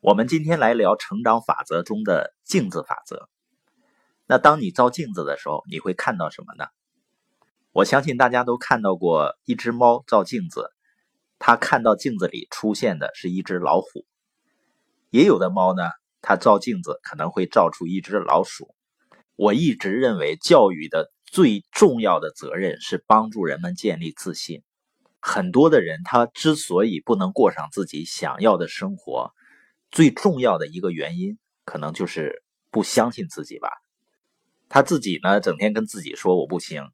我们今天来聊成长法则中的镜子法则。那当你照镜子的时候，你会看到什么呢？我相信大家都看到过一只猫照镜子，它看到镜子里出现的是一只老虎。也有的猫呢，它照镜子可能会照出一只老鼠。我一直认为，教育的最重要的责任是帮助人们建立自信。很多的人，他之所以不能过上自己想要的生活，最重要的一个原因，可能就是不相信自己吧。他自己呢，整天跟自己说我不行，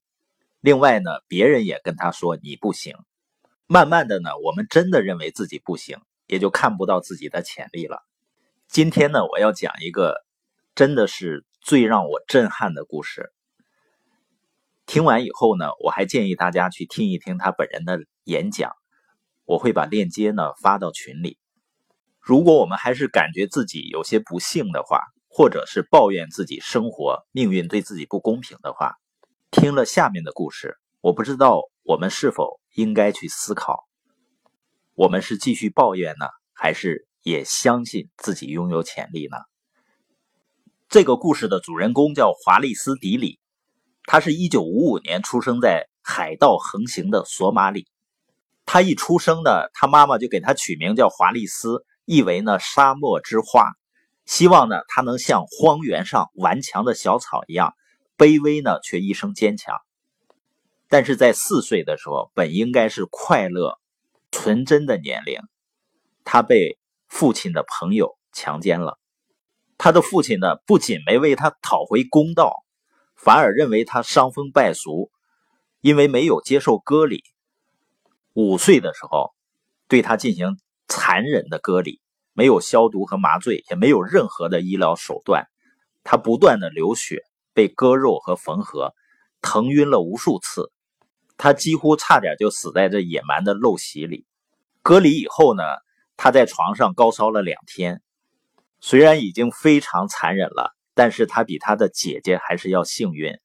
另外呢，别人也跟他说你不行。慢慢的呢，我们真的认为自己不行，也就看不到自己的潜力了。今天呢，我要讲一个真的是最让我震撼的故事。听完以后呢，我还建议大家去听一听他本人的演讲，我会把链接呢发到群里。如果我们还是感觉自己有些不幸的话，或者是抱怨自己生活命运对自己不公平的话，听了下面的故事，我不知道我们是否应该去思考：我们是继续抱怨呢，还是也相信自己拥有潜力呢？这个故事的主人公叫华利斯·迪里，他是一九五五年出生在海盗横行的索马里。他一出生呢，他妈妈就给他取名叫华利斯。意为呢沙漠之花，希望呢他能像荒原上顽强的小草一样卑微呢，却一生坚强。但是在四岁的时候，本应该是快乐、纯真的年龄，他被父亲的朋友强奸了。他的父亲呢，不仅没为他讨回公道，反而认为他伤风败俗，因为没有接受割礼。五岁的时候，对他进行。残忍的割礼，没有消毒和麻醉，也没有任何的医疗手段。他不断的流血，被割肉和缝合，疼晕了无数次。他几乎差点就死在这野蛮的陋习里。割礼以后呢，他在床上高烧了两天。虽然已经非常残忍了，但是他比他的姐姐还是要幸运。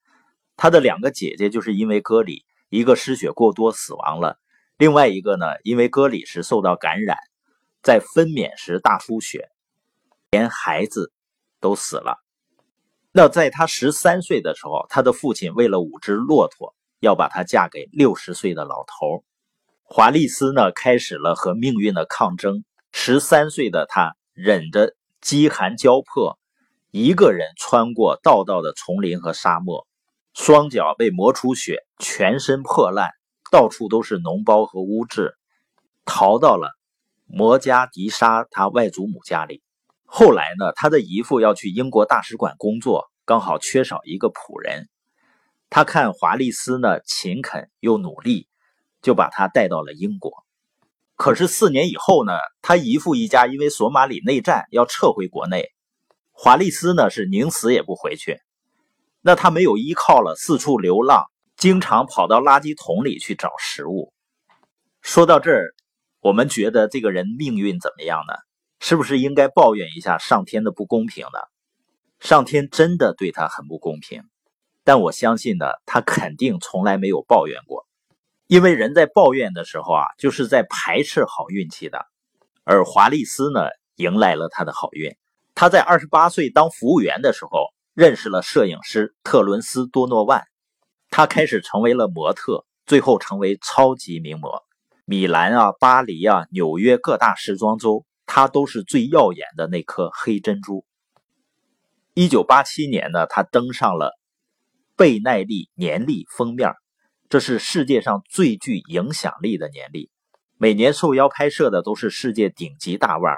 他的两个姐姐就是因为割礼，一个失血过多死亡了，另外一个呢，因为割礼时受到感染。在分娩时大出血，连孩子都死了。那在他十三岁的时候，他的父亲为了五只骆驼，要把她嫁给六十岁的老头华丽丝呢，开始了和命运的抗争。十三岁的他忍着饥寒交迫，一个人穿过道道的丛林和沙漠，双脚被磨出血，全身破烂，到处都是脓包和污渍，逃到了。摩加迪沙他外祖母家里，后来呢，他的姨父要去英国大使馆工作，刚好缺少一个仆人。他看华丽斯呢勤恳又努力，就把他带到了英国。可是四年以后呢，他姨父一家因为索马里内战要撤回国内，华丽斯呢是宁死也不回去。那他没有依靠了，四处流浪，经常跑到垃圾桶里去找食物。说到这儿。我们觉得这个人命运怎么样呢？是不是应该抱怨一下上天的不公平呢？上天真的对他很不公平，但我相信呢，他肯定从来没有抱怨过，因为人在抱怨的时候啊，就是在排斥好运气的。而华丽丝呢，迎来了他的好运。他在二十八岁当服务员的时候，认识了摄影师特伦斯多诺万，他开始成为了模特，最后成为超级名模。米兰啊，巴黎啊，纽约各大时装周，他都是最耀眼的那颗黑珍珠。一九八七年呢，他登上了贝奈利年历封面，这是世界上最具影响力的年历，每年受邀拍摄的都是世界顶级大腕。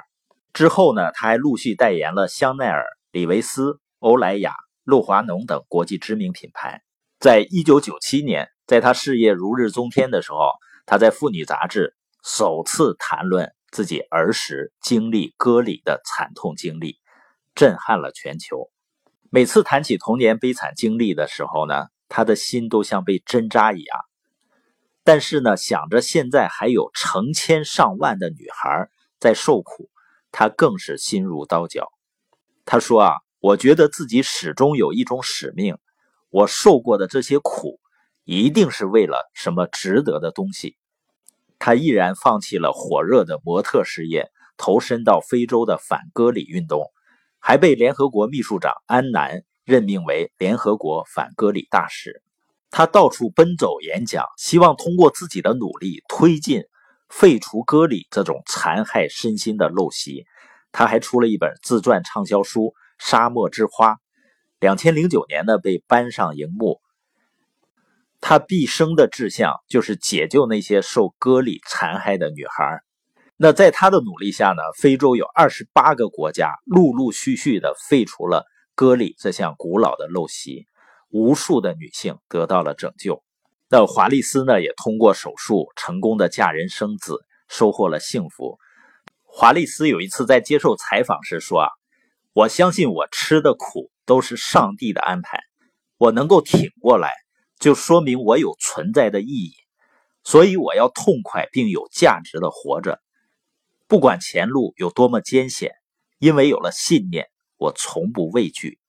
之后呢，他还陆续代言了香奈儿、李维斯、欧莱雅、露华浓等国际知名品牌。在一九九七年，在他事业如日中天的时候。他在妇女杂志首次谈论自己儿时经历割礼的惨痛经历，震撼了全球。每次谈起童年悲惨经历的时候呢，他的心都像被针扎一样。但是呢，想着现在还有成千上万的女孩在受苦，他更是心如刀绞。他说啊，我觉得自己始终有一种使命，我受过的这些苦。一定是为了什么值得的东西，他毅然放弃了火热的模特事业，投身到非洲的反割礼运动，还被联合国秘书长安南任命为联合国反割礼大使。他到处奔走演讲，希望通过自己的努力推进废除割礼这种残害身心的陋习。他还出了一本自传畅销书《沙漠之花》，两千零九年呢被搬上荧幕。他毕生的志向就是解救那些受割礼残害的女孩。那在他的努力下呢，非洲有二十八个国家陆陆续续的废除了割礼这项古老的陋习，无数的女性得到了拯救。那华丽丝呢，也通过手术成功的嫁人生子，收获了幸福。华丽丝有一次在接受采访时说：“啊，我相信我吃的苦都是上帝的安排，我能够挺过来。”就说明我有存在的意义，所以我要痛快并有价值的活着，不管前路有多么艰险，因为有了信念，我从不畏惧。